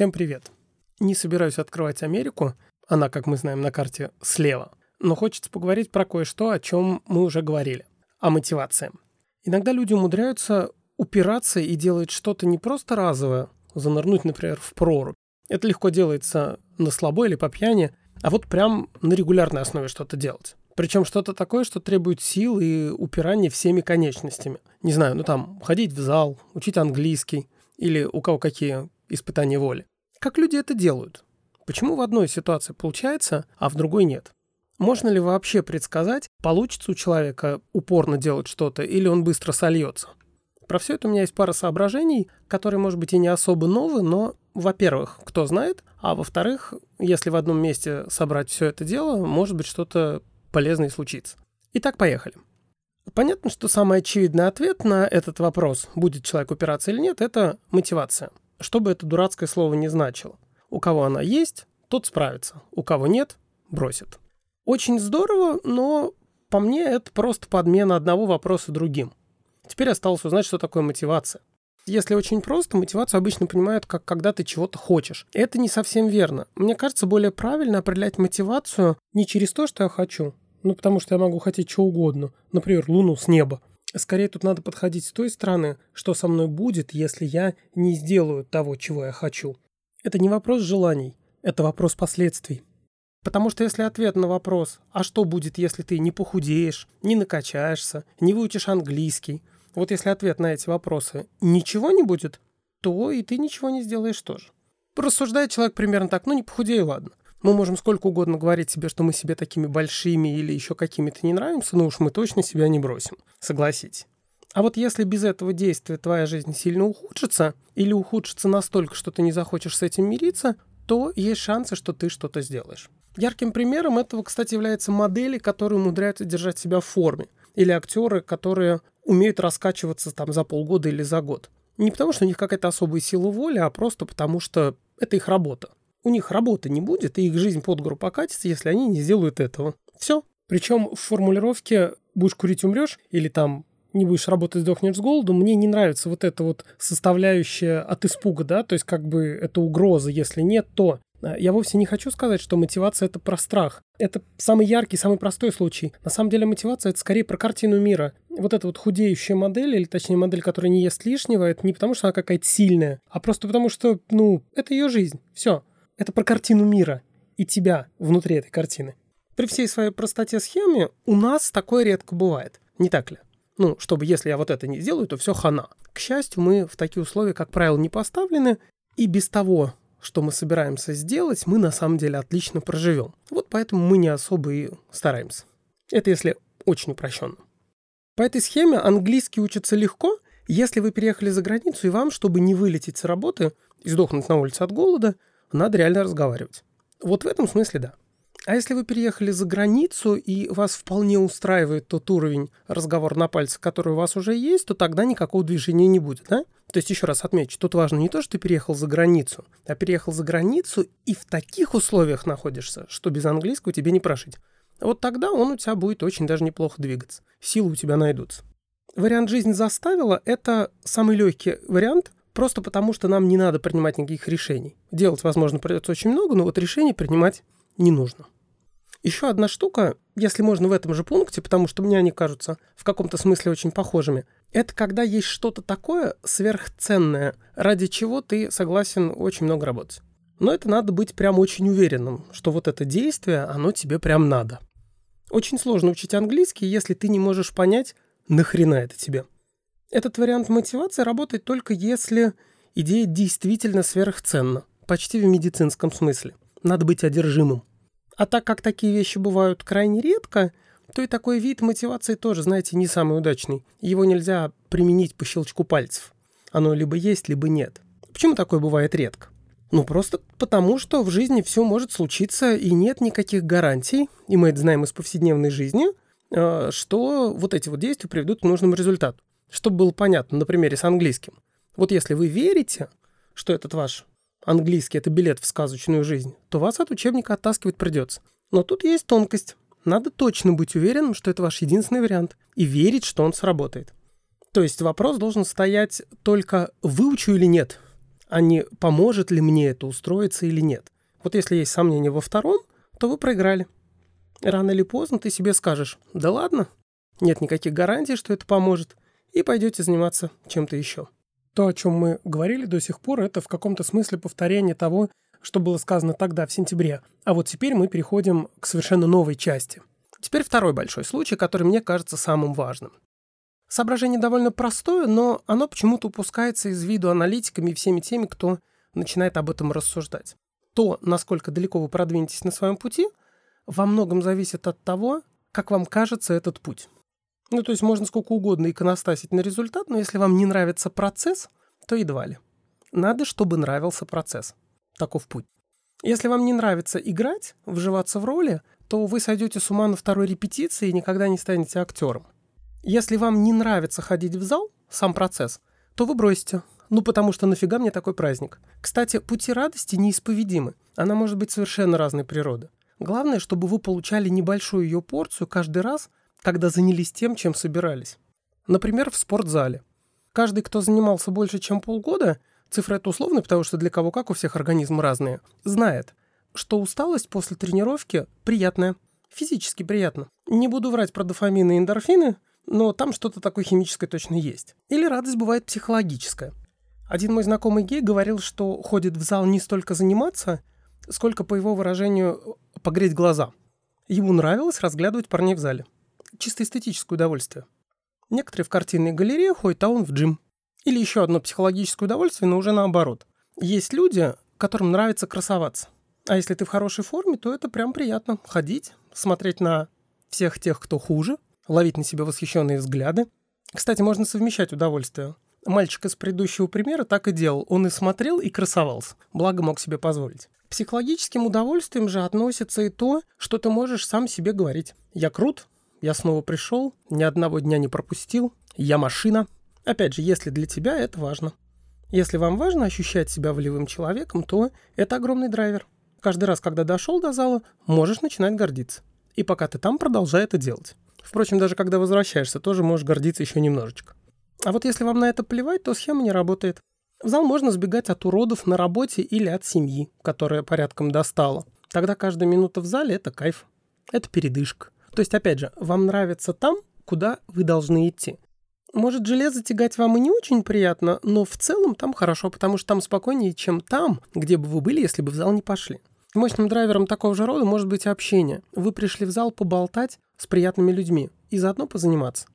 Всем привет. Не собираюсь открывать Америку, она, как мы знаем, на карте слева. Но хочется поговорить про кое-что, о чем мы уже говорили. О мотивации. Иногда люди умудряются упираться и делать что-то не просто разовое, занырнуть, например, в прорубь. Это легко делается на слабо или по пьяни, а вот прям на регулярной основе что-то делать. Причем что-то такое, что требует сил и упирания всеми конечностями. Не знаю, ну там, ходить в зал, учить английский, или у кого какие испытание воли. Как люди это делают? Почему в одной ситуации получается, а в другой нет? Можно ли вообще предсказать, получится у человека упорно делать что-то или он быстро сольется? Про все это у меня есть пара соображений, которые, может быть, и не особо новые, но, во-первых, кто знает, а во-вторых, если в одном месте собрать все это дело, может быть, что-то полезное случится. Итак, поехали. Понятно, что самый очевидный ответ на этот вопрос, будет человек упираться или нет, это мотивация что бы это дурацкое слово не значило. У кого она есть, тот справится. У кого нет, бросит. Очень здорово, но по мне это просто подмена одного вопроса другим. Теперь осталось узнать, что такое мотивация. Если очень просто, мотивацию обычно понимают, как когда ты чего-то хочешь. Это не совсем верно. Мне кажется, более правильно определять мотивацию не через то, что я хочу, ну потому что я могу хотеть что угодно, например, луну с неба, Скорее тут надо подходить с той стороны, что со мной будет, если я не сделаю того, чего я хочу. Это не вопрос желаний, это вопрос последствий. Потому что если ответ на вопрос, а что будет, если ты не похудеешь, не накачаешься, не выучишь английский, вот если ответ на эти вопросы ничего не будет, то и ты ничего не сделаешь тоже. Рассуждает человек примерно так, ну не похудей, ладно. Мы можем сколько угодно говорить себе, что мы себе такими большими или еще какими-то не нравимся, но уж мы точно себя не бросим. Согласитесь. А вот если без этого действия твоя жизнь сильно ухудшится, или ухудшится настолько, что ты не захочешь с этим мириться, то есть шансы, что ты что-то сделаешь. Ярким примером этого, кстати, являются модели, которые умудряются держать себя в форме. Или актеры, которые умеют раскачиваться там за полгода или за год. Не потому, что у них какая-то особая сила воли, а просто потому, что это их работа у них работы не будет, и их жизнь под гору покатится, если они не сделают этого. Все. Причем в формулировке «будешь курить, умрешь» или там не будешь работать, сдохнешь с голоду, мне не нравится вот эта вот составляющая от испуга, да, то есть как бы это угроза, если нет, то. А, я вовсе не хочу сказать, что мотивация это про страх. Это самый яркий, самый простой случай. На самом деле мотивация это скорее про картину мира. Вот эта вот худеющая модель, или точнее модель, которая не ест лишнего, это не потому, что она какая-то сильная, а просто потому, что, ну, это ее жизнь. Все. Это про картину мира и тебя внутри этой картины. При всей своей простоте схемы у нас такое редко бывает. Не так ли? Ну, чтобы если я вот это не сделаю, то все хана. К счастью, мы в такие условия, как правило, не поставлены, и без того, что мы собираемся сделать, мы на самом деле отлично проживем. Вот поэтому мы не особо и стараемся. Это если очень упрощенно. По этой схеме английский учится легко, если вы переехали за границу, и вам, чтобы не вылететь с работы и сдохнуть на улице от голода, надо реально разговаривать. Вот в этом смысле да. А если вы переехали за границу и вас вполне устраивает тот уровень разговора на пальцах, который у вас уже есть, то тогда никакого движения не будет, да? То есть еще раз отмечу, тут важно не то, что ты переехал за границу, а переехал за границу и в таких условиях находишься, что без английского тебе не прожить. Вот тогда он у тебя будет очень даже неплохо двигаться. Силы у тебя найдутся. Вариант «жизнь заставила» — это самый легкий вариант, Просто потому, что нам не надо принимать никаких решений. Делать, возможно, придется очень много, но вот решений принимать не нужно. Еще одна штука, если можно в этом же пункте, потому что мне они кажутся в каком-то смысле очень похожими, это когда есть что-то такое сверхценное, ради чего ты согласен очень много работать. Но это надо быть прям очень уверенным, что вот это действие, оно тебе прям надо. Очень сложно учить английский, если ты не можешь понять, нахрена это тебе. Этот вариант мотивации работает только если идея действительно сверхценна, почти в медицинском смысле. Надо быть одержимым. А так как такие вещи бывают крайне редко, то и такой вид мотивации тоже, знаете, не самый удачный. Его нельзя применить по щелчку пальцев. Оно либо есть, либо нет. Почему такое бывает редко? Ну, просто потому, что в жизни все может случиться, и нет никаких гарантий, и мы это знаем из повседневной жизни, э, что вот эти вот действия приведут к нужному результату. Чтобы было понятно на примере с английским. Вот если вы верите, что этот ваш английский – это билет в сказочную жизнь, то вас от учебника оттаскивать придется. Но тут есть тонкость. Надо точно быть уверенным, что это ваш единственный вариант, и верить, что он сработает. То есть вопрос должен стоять только «выучу или нет», а не поможет ли мне это устроиться или нет. Вот если есть сомнения во втором, то вы проиграли. Рано или поздно ты себе скажешь, да ладно, нет никаких гарантий, что это поможет, и пойдете заниматься чем-то еще. То, о чем мы говорили до сих пор, это в каком-то смысле повторение того, что было сказано тогда, в сентябре. А вот теперь мы переходим к совершенно новой части. Теперь второй большой случай, который мне кажется самым важным. Соображение довольно простое, но оно почему-то упускается из виду аналитиками и всеми теми, кто начинает об этом рассуждать. То, насколько далеко вы продвинетесь на своем пути, во многом зависит от того, как вам кажется этот путь. Ну, то есть можно сколько угодно иконостасить на результат, но если вам не нравится процесс, то едва ли. Надо, чтобы нравился процесс. Таков путь. Если вам не нравится играть, вживаться в роли, то вы сойдете с ума на второй репетиции и никогда не станете актером. Если вам не нравится ходить в зал, сам процесс, то вы бросите. Ну, потому что нафига мне такой праздник? Кстати, пути радости неисповедимы. Она может быть совершенно разной природы. Главное, чтобы вы получали небольшую ее порцию каждый раз, когда занялись тем, чем собирались. Например, в спортзале. Каждый, кто занимался больше, чем полгода, цифра это условная, потому что для кого как у всех организм разные, знает, что усталость после тренировки приятная, физически приятно. Не буду врать про дофамины и эндорфины, но там что-то такое химическое точно есть. Или радость бывает психологическая. Один мой знакомый гей говорил, что ходит в зал не столько заниматься, сколько, по его выражению, погреть глаза. Ему нравилось разглядывать парней в зале. Чисто эстетическое удовольствие. Некоторые в картинной галерее ходят, а он в джим. Или еще одно психологическое удовольствие, но уже наоборот. Есть люди, которым нравится красоваться. А если ты в хорошей форме, то это прям приятно. Ходить, смотреть на всех тех, кто хуже, ловить на себя восхищенные взгляды. Кстати, можно совмещать удовольствие. Мальчик из предыдущего примера так и делал. Он и смотрел, и красовался. Благо мог себе позволить. Психологическим удовольствием же относится и то, что ты можешь сам себе говорить. «Я крут, я снова пришел, ни одного дня не пропустил, я машина». Опять же, если для тебя это важно. Если вам важно ощущать себя волевым человеком, то это огромный драйвер. Каждый раз, когда дошел до зала, можешь начинать гордиться. И пока ты там, продолжай это делать. Впрочем, даже когда возвращаешься, тоже можешь гордиться еще немножечко. А вот если вам на это плевать, то схема не работает. В зал можно сбегать от уродов на работе или от семьи, которая порядком достала. Тогда каждая минута в зале – это кайф. Это передышка. То есть, опять же, вам нравится там, куда вы должны идти. Может, железо тягать вам и не очень приятно, но в целом там хорошо, потому что там спокойнее, чем там, где бы вы были, если бы в зал не пошли. Мощным драйвером такого же рода может быть общение. Вы пришли в зал поболтать с приятными людьми и заодно позаниматься.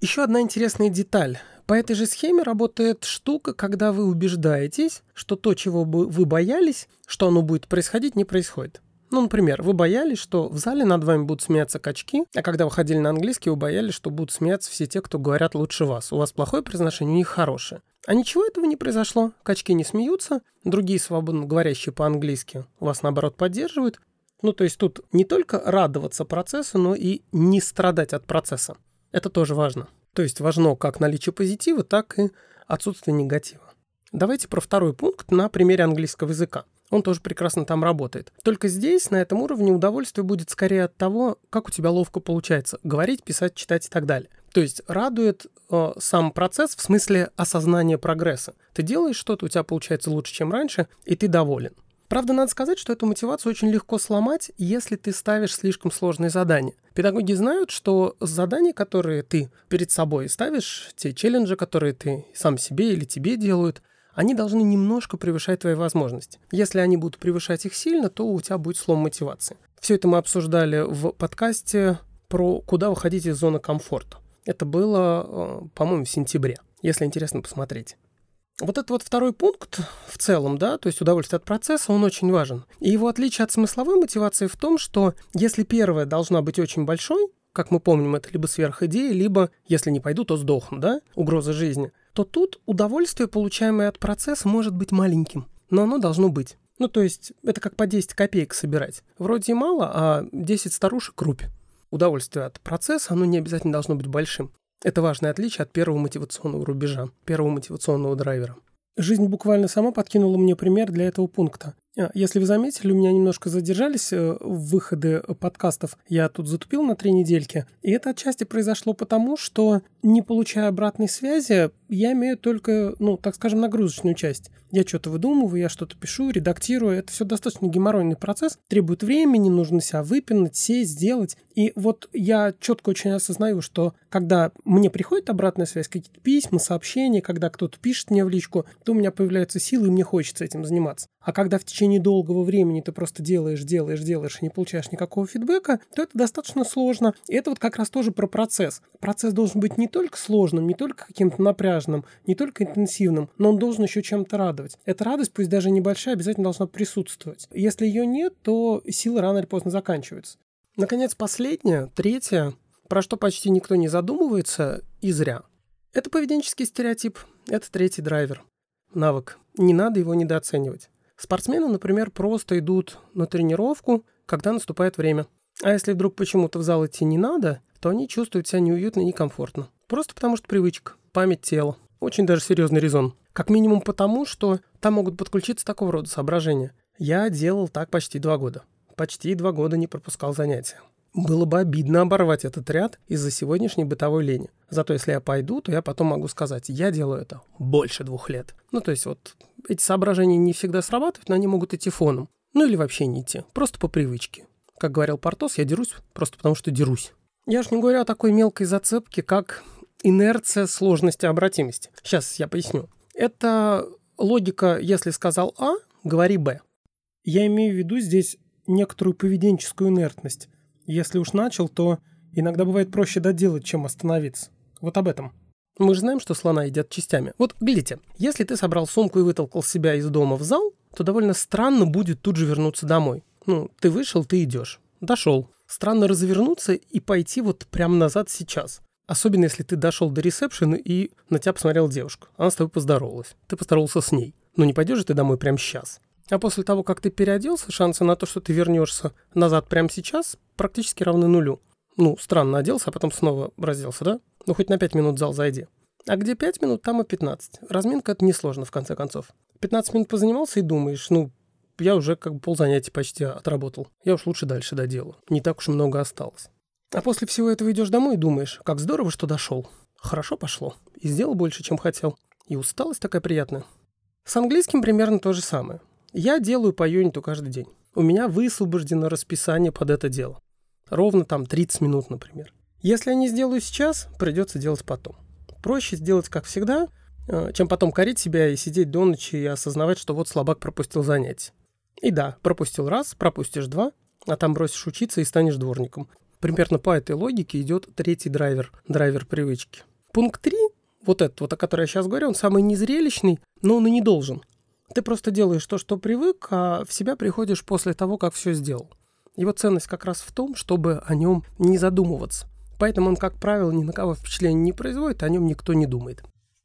Еще одна интересная деталь. По этой же схеме работает штука, когда вы убеждаетесь, что то, чего бы вы боялись, что оно будет происходить, не происходит. Ну, например, вы боялись, что в зале над вами будут смеяться качки, а когда вы ходили на английский, вы боялись, что будут смеяться все те, кто говорят лучше вас. У вас плохое произношение, у них хорошее. А ничего этого не произошло. Качки не смеются, другие свободно говорящие по-английски вас, наоборот, поддерживают. Ну, то есть тут не только радоваться процессу, но и не страдать от процесса. Это тоже важно. То есть важно как наличие позитива, так и отсутствие негатива. Давайте про второй пункт на примере английского языка. Он тоже прекрасно там работает. Только здесь, на этом уровне, удовольствие будет скорее от того, как у тебя ловко получается говорить, писать, читать и так далее. То есть радует э, сам процесс в смысле осознания прогресса. Ты делаешь что-то, у тебя получается лучше, чем раньше, и ты доволен. Правда, надо сказать, что эту мотивацию очень легко сломать, если ты ставишь слишком сложные задания. Педагоги знают, что задания, которые ты перед собой ставишь, те челленджи, которые ты сам себе или тебе делают, они должны немножко превышать твои возможности. Если они будут превышать их сильно, то у тебя будет слом мотивации. Все это мы обсуждали в подкасте про куда выходить из зоны комфорта. Это было, э, по-моему, в сентябре, если интересно посмотреть. Вот этот вот второй пункт в целом, да, то есть удовольствие от процесса, он очень важен. И его отличие от смысловой мотивации в том, что если первая должна быть очень большой, как мы помним, это либо сверхидея, либо, если не пойду, то сдохну, да, угроза жизни, то тут удовольствие, получаемое от процесса, может быть маленьким, но оно должно быть. Ну, то есть это как по 10 копеек собирать. Вроде мало, а 10 старушек рупи удовольствие от процесса, оно не обязательно должно быть большим. Это важное отличие от первого мотивационного рубежа, первого мотивационного драйвера. Жизнь буквально сама подкинула мне пример для этого пункта. А, если вы заметили, у меня немножко задержались э, выходы подкастов. Я тут затупил на три недельки. И это отчасти произошло потому, что не получая обратной связи, я имею только, ну, так скажем, нагрузочную часть. Я что-то выдумываю, я что-то пишу, редактирую. Это все достаточно геморройный процесс. Требует времени, нужно себя выпинать, сесть, сделать. И вот я четко очень осознаю, что когда мне приходит обратная связь, какие-то письма, сообщения, когда кто-то пишет мне в личку, то у меня появляются силы, и мне хочется этим заниматься. А когда в течение долгого времени ты просто делаешь, делаешь, делаешь и не получаешь никакого фидбэка, то это достаточно сложно. И это вот как раз тоже про процесс. Процесс должен быть не только сложным, не только каким-то напряженным, не только интенсивным, но он должен еще чем-то радовать. Эта радость, пусть даже небольшая, обязательно должна присутствовать. Если ее нет, то силы рано или поздно заканчиваются. Наконец, последнее, третье, про что почти никто не задумывается, и зря. Это поведенческий стереотип, это третий драйвер. Навык. Не надо его недооценивать. Спортсмены, например, просто идут на тренировку, когда наступает время. А если вдруг почему-то в зал идти не надо, то они чувствуют себя неуютно и некомфортно. Просто потому что привычка, память тела. Очень даже серьезный резон. Как минимум потому, что там могут подключиться такого рода соображения. Я делал так почти два года. Почти два года не пропускал занятия. Было бы обидно оборвать этот ряд из-за сегодняшней бытовой лени. Зато если я пойду, то я потом могу сказать, я делаю это больше двух лет. Ну, то есть вот эти соображения не всегда срабатывают, но они могут идти фоном. Ну или вообще не идти, просто по привычке. Как говорил Портос, я дерусь просто потому, что дерусь. Я ж не говорю о такой мелкой зацепке, как инерция сложности обратимости. Сейчас я поясню. Это логика, если сказал А, говори Б. Я имею в виду здесь некоторую поведенческую инертность. Если уж начал, то иногда бывает проще доделать, чем остановиться. Вот об этом. Мы же знаем, что слона едят частями. Вот, глядите, если ты собрал сумку и вытолкал себя из дома в зал, то довольно странно будет тут же вернуться домой. Ну, ты вышел, ты идешь. Дошел. Странно развернуться и пойти вот прямо назад сейчас. Особенно, если ты дошел до ресепшена и на тебя посмотрела девушка. Она с тобой поздоровалась. Ты поздоровался с ней. Ну не пойдешь же ты домой прямо сейчас. А после того, как ты переоделся, шансы на то, что ты вернешься назад прямо сейчас, практически равны нулю. Ну, странно оделся, а потом снова разделся, да? Ну, хоть на 5 минут в зал зайди. А где 5 минут, там и 15. Разминка это несложно, в конце концов. 15 минут позанимался и думаешь, ну, я уже как бы ползанятий почти отработал. Я уж лучше дальше доделаю. Не так уж много осталось. А после всего этого идешь домой и думаешь, как здорово, что дошел. Хорошо пошло. И сделал больше, чем хотел. И усталость такая приятная. С английским примерно то же самое. Я делаю по юниту каждый день. У меня высвобождено расписание под это дело. Ровно там 30 минут, например. Если я не сделаю сейчас, придется делать потом. Проще сделать, как всегда, э, чем потом корить себя и сидеть до ночи и осознавать, что вот слабак пропустил занятие. И да, пропустил раз, пропустишь два, а там бросишь учиться и станешь дворником. Примерно по этой логике идет третий драйвер, драйвер привычки. Пункт 3, вот этот вот, о котором я сейчас говорю, он самый незрелищный, но он и не должен. Ты просто делаешь то, что привык, а в себя приходишь после того, как все сделал. Его ценность как раз в том, чтобы о нем не задумываться. Поэтому он, как правило, ни на кого впечатления не производит, о нем никто не думает.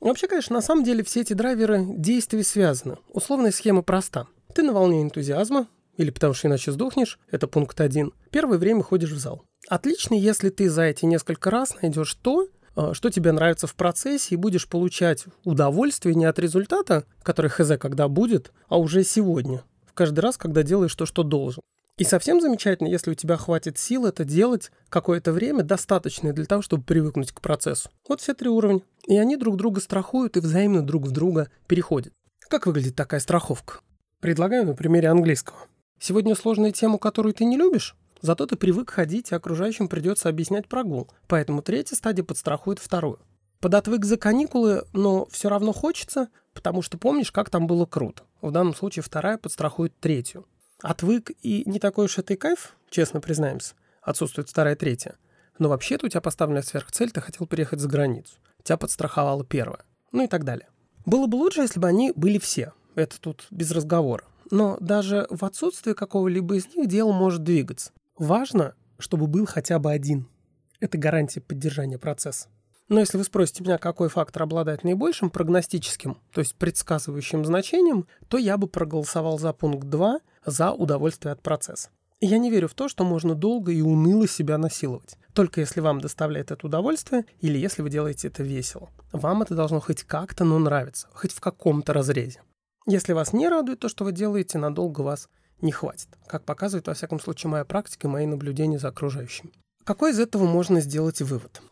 Вообще, конечно, на самом деле все эти драйверы действия связаны. Условная схема проста. Ты на волне энтузиазма, или потому что иначе сдохнешь, это пункт один. Первое время ходишь в зал. Отлично, если ты за эти несколько раз найдешь то, что тебе нравится в процессе, и будешь получать удовольствие не от результата, который хз когда будет, а уже сегодня, в каждый раз, когда делаешь то, что должен. И совсем замечательно, если у тебя хватит сил это делать какое-то время, достаточное для того, чтобы привыкнуть к процессу. Вот все три уровня. И они друг друга страхуют и взаимно друг в друга переходят. Как выглядит такая страховка? Предлагаю на примере английского. Сегодня сложная тема, которую ты не любишь? Зато ты привык ходить, и окружающим придется объяснять прогул. Поэтому третья стадия подстрахует вторую. Подотвык за каникулы, но все равно хочется, потому что помнишь, как там было круто. В данном случае вторая подстрахует третью. Отвык и не такой уж это и кайф, честно признаемся. Отсутствует вторая, третья. Но вообще-то у тебя поставленная сверхцель, ты хотел переехать за границу. Тебя подстраховала первая. Ну и так далее. Было бы лучше, если бы они были все. Это тут без разговора. Но даже в отсутствии какого-либо из них дело может двигаться. Важно, чтобы был хотя бы один. Это гарантия поддержания процесса. Но если вы спросите меня, какой фактор обладает наибольшим прогностическим, то есть предсказывающим значением, то я бы проголосовал за пункт 2 за удовольствие от процесса. Я не верю в то, что можно долго и уныло себя насиловать. Только если вам доставляет это удовольствие или если вы делаете это весело. Вам это должно хоть как-то, но нравиться, хоть в каком-то разрезе. Если вас не радует то, что вы делаете, надолго вас не хватит, как показывает, во всяком случае, моя практика и мои наблюдения за окружающими. Какой из этого можно сделать вывод?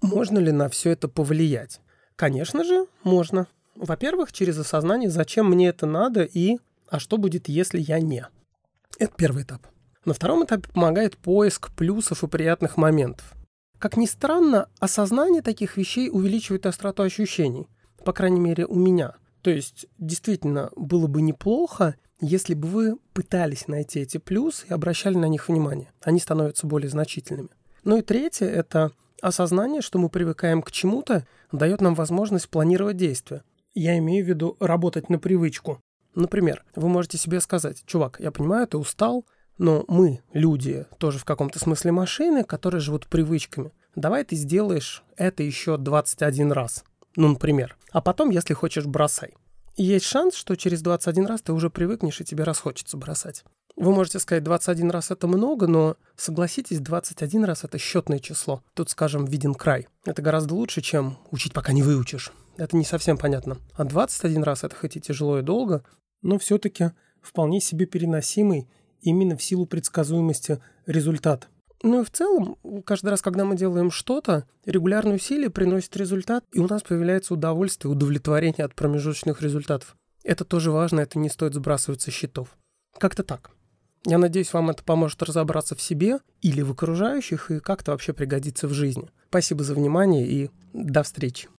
Можно ли на все это повлиять? Конечно же, можно. Во-первых, через осознание, зачем мне это надо и а что будет, если я не. Это первый этап. На втором этапе помогает поиск плюсов и приятных моментов. Как ни странно, осознание таких вещей увеличивает остроту ощущений. По крайней мере, у меня. То есть, действительно, было бы неплохо, если бы вы пытались найти эти плюсы и обращали на них внимание. Они становятся более значительными. Ну и третье – это осознание, что мы привыкаем к чему-то, дает нам возможность планировать действия. Я имею в виду работать на привычку. Например, вы можете себе сказать, чувак, я понимаю, ты устал, но мы, люди, тоже в каком-то смысле машины, которые живут привычками. Давай ты сделаешь это еще 21 раз. Ну, например. А потом, если хочешь, бросай. Есть шанс, что через 21 раз ты уже привыкнешь и тебе расхочется бросать. Вы можете сказать, 21 раз это много, но согласитесь, 21 раз это счетное число. Тут, скажем, виден край. Это гораздо лучше, чем учить, пока не выучишь. Это не совсем понятно. А 21 раз это хоть и тяжело и долго, но все-таки вполне себе переносимый именно в силу предсказуемости результат. Ну и в целом, каждый раз, когда мы делаем что-то, регулярные усилия приносят результат, и у нас появляется удовольствие, удовлетворение от промежуточных результатов. Это тоже важно, это не стоит сбрасывать со счетов. Как-то так. Я надеюсь, вам это поможет разобраться в себе или в окружающих и как-то вообще пригодится в жизни. Спасибо за внимание и до встречи.